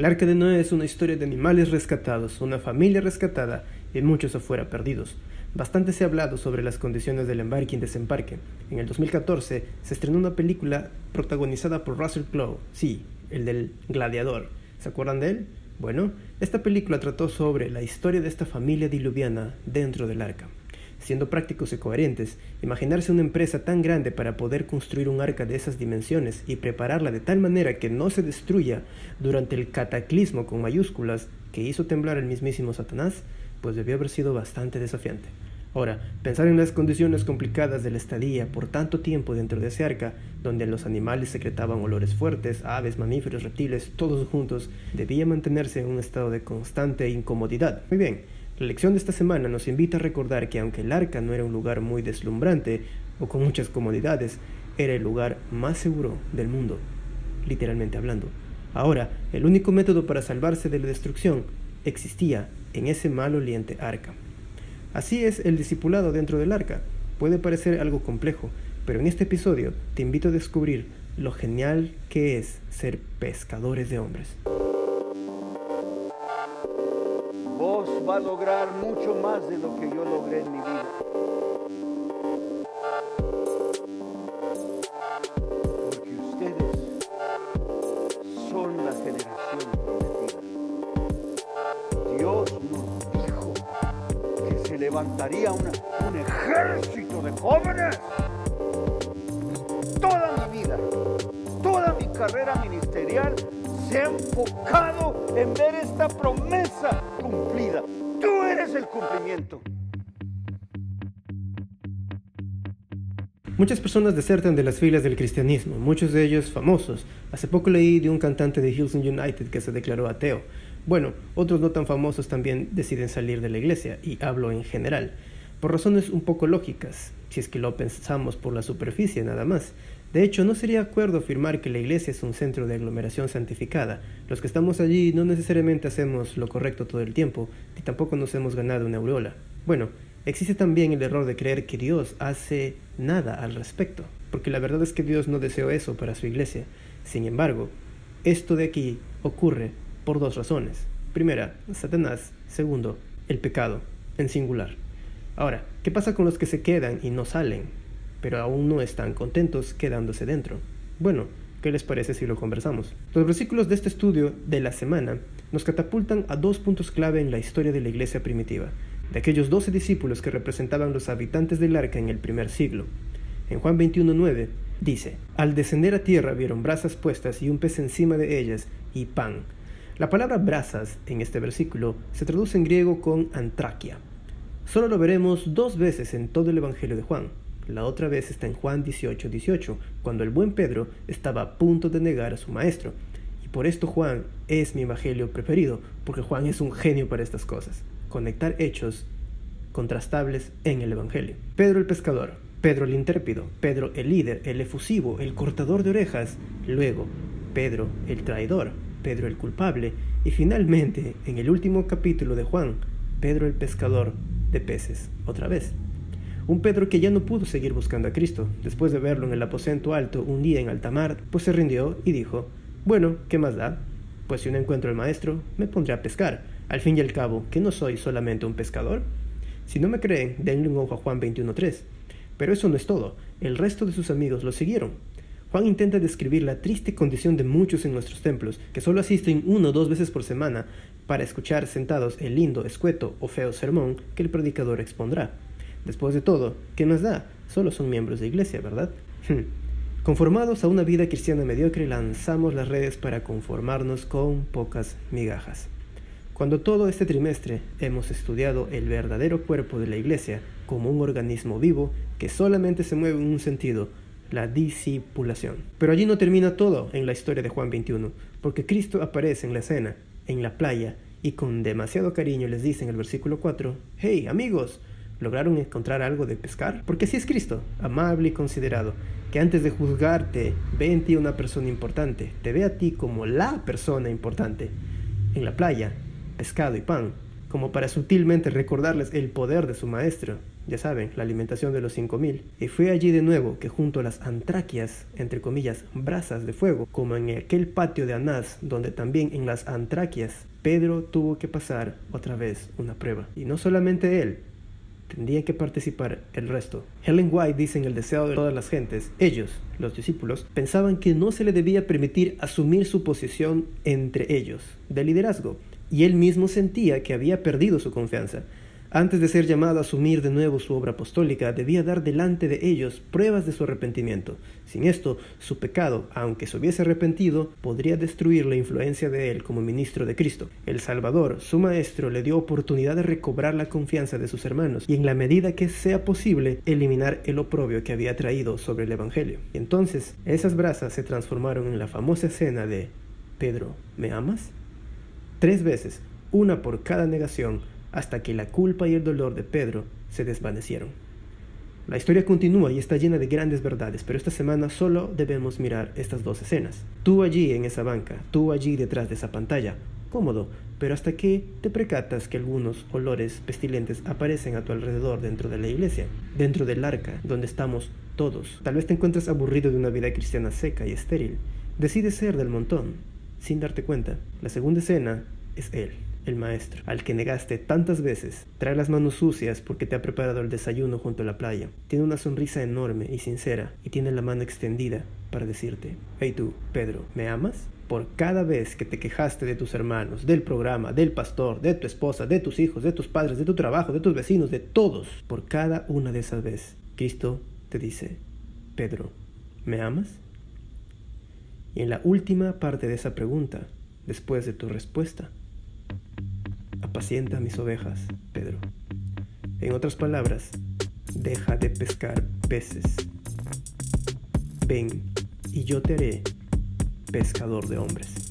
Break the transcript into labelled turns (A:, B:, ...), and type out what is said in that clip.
A: El arca de Noé es una historia de animales rescatados, una familia rescatada y muchos afuera perdidos. Bastante se ha hablado sobre las condiciones del embarque y desembarque. En el 2014 se estrenó una película protagonizada por Russell Crowe, sí, el del gladiador. ¿Se acuerdan de él? Bueno, esta película trató sobre la historia de esta familia diluviana dentro del arca. Siendo prácticos y coherentes, imaginarse una empresa tan grande para poder construir un arca de esas dimensiones y prepararla de tal manera que no se destruya durante el cataclismo con mayúsculas que hizo temblar el mismísimo Satanás, pues debió haber sido bastante desafiante. Ahora, pensar en las condiciones complicadas de la estadía por tanto tiempo dentro de ese arca, donde los animales secretaban olores fuertes, aves, mamíferos, reptiles, todos juntos, debía mantenerse en un estado de constante incomodidad. Muy bien, la lección de esta semana nos invita a recordar que aunque el arca no era un lugar muy deslumbrante o con muchas comodidades, era el lugar más seguro del mundo, literalmente hablando. Ahora, el único método para salvarse de la destrucción existía en ese maloliente arca. Así es el discipulado dentro del arca. Puede parecer algo complejo, pero en este episodio te invito a descubrir lo genial que es ser pescadores de hombres.
B: Va a lograr mucho más de lo que yo logré en mi vida. Porque ustedes son la generación prometida. Dios nos dijo que se levantaría un ejército de jóvenes. Toda mi vida, toda mi carrera ministerial se ha enfocado en ver esta promesa cumplida. Tú eres el cumplimiento.
A: Muchas personas desertan de las filas del cristianismo, muchos de ellos famosos. Hace poco leí de un cantante de Houston United que se declaró ateo. Bueno, otros no tan famosos también deciden salir de la iglesia, y hablo en general, por razones un poco lógicas, si es que lo pensamos por la superficie nada más. De hecho, no sería acuerdo afirmar que la iglesia es un centro de aglomeración santificada. Los que estamos allí no necesariamente hacemos lo correcto todo el tiempo, ni tampoco nos hemos ganado una aureola. Bueno, existe también el error de creer que Dios hace nada al respecto, porque la verdad es que Dios no deseó eso para su iglesia. Sin embargo, esto de aquí ocurre por dos razones. Primera, Satanás. Segundo, el pecado, en singular. Ahora, ¿qué pasa con los que se quedan y no salen, pero aún no están contentos quedándose dentro? Bueno, ¿qué les parece si lo conversamos? Los versículos de este estudio de la semana nos catapultan a dos puntos clave en la historia de la iglesia primitiva, de aquellos doce discípulos que representaban los habitantes del arca en el primer siglo. En Juan 21.9 dice, Al descender a tierra vieron brasas puestas y un pez encima de ellas y pan. La palabra brasas en este versículo se traduce en griego con antraquia. Solo lo veremos dos veces en todo el Evangelio de Juan. La otra vez está en Juan 18, 18, cuando el buen Pedro estaba a punto de negar a su maestro. Y por esto Juan es mi Evangelio preferido, porque Juan es un genio para estas cosas. Conectar hechos contrastables en el Evangelio. Pedro el pescador, Pedro el intrépido, Pedro el líder, el efusivo, el cortador de orejas, luego Pedro el traidor, Pedro el culpable y finalmente en el último capítulo de Juan, Pedro el pescador de peces, otra vez. Un Pedro que ya no pudo seguir buscando a Cristo, después de verlo en el aposento alto un día en alta mar, pues se rindió y dijo, bueno, ¿qué más da? Pues si no encuentro al maestro, me pondré a pescar. Al fin y al cabo, ¿que no soy solamente un pescador? Si no me creen, denle un ojo a Juan 21.3. Pero eso no es todo, el resto de sus amigos lo siguieron. Juan intenta describir la triste condición de muchos en nuestros templos, que solo asisten una o dos veces por semana para escuchar sentados el lindo, escueto o feo sermón que el predicador expondrá. Después de todo, ¿qué nos da? Solo son miembros de iglesia, ¿verdad? Conformados a una vida cristiana mediocre, lanzamos las redes para conformarnos con pocas migajas. Cuando todo este trimestre hemos estudiado el verdadero cuerpo de la iglesia como un organismo vivo que solamente se mueve en un sentido, la discipulación. Pero allí no termina todo en la historia de Juan 21, porque Cristo aparece en la escena, en la playa, y con demasiado cariño les dice en el versículo 4, Hey amigos, ¿lograron encontrar algo de pescar? Porque así es Cristo, amable y considerado, que antes de juzgarte ve en ti una persona importante, te ve a ti como la persona importante. En la playa, pescado y pan, como para sutilmente recordarles el poder de su maestro. ya saben, la alimentación de los cinco mil. Y fue allí de nuevo que junto a las antraquias, entre comillas, brasas de fuego, como en aquel patio de Anás, donde también en las antraquias Pedro tuvo que pasar otra vez una prueba. Y no solamente él, tendría que participar el resto. Helen White dice en El deseo de todas las gentes, ellos, los discípulos, pensaban que no se le debía permitir asumir su posición entre ellos, de liderazgo, y él mismo sentía que había perdido su confianza. Antes de ser llamado a asumir de nuevo su obra apostólica, debía dar delante de ellos pruebas de su arrepentimiento. Sin esto, su pecado, aunque se hubiese arrepentido, podría destruir la influencia de él como ministro de Cristo. El Salvador, su Maestro, le dio oportunidad de recobrar la confianza de sus hermanos y en la medida que sea posible, eliminar el oprobio que había traído sobre el Evangelio. Y entonces, esas brasas se transformaron en la famosa escena de Pedro, ¿me amas? Tres veces, una por cada negación, hasta que la culpa y el dolor de Pedro se desvanecieron. La historia continúa y está llena de grandes verdades, pero esta semana solo debemos mirar estas dos escenas. Tú allí en esa banca, tú allí detrás de esa pantalla, cómodo, pero hasta que te precatas que algunos olores pestilentes aparecen a tu alrededor dentro de la iglesia, dentro del arca, donde estamos todos. Tal vez te encuentres aburrido de una vida cristiana seca y estéril. Decides ser del montón, sin darte cuenta. La segunda escena es Él el maestro, al que negaste tantas veces, trae las manos sucias porque te ha preparado el desayuno junto a la playa. Tiene una sonrisa enorme y sincera y tiene la mano extendida para decirte, hey tú, Pedro, ¿me amas? Por cada vez que te quejaste de tus hermanos, del programa, del pastor, de tu esposa, de tus hijos, de tus padres, de tu trabajo, de tus vecinos, de todos, por cada una de esas veces, Cristo te dice, Pedro, ¿me amas? Y en la última parte de esa pregunta, después de tu respuesta, apacienta mis ovejas, Pedro. En otras palabras, deja de pescar peces. Ven y yo te haré pescador de hombres.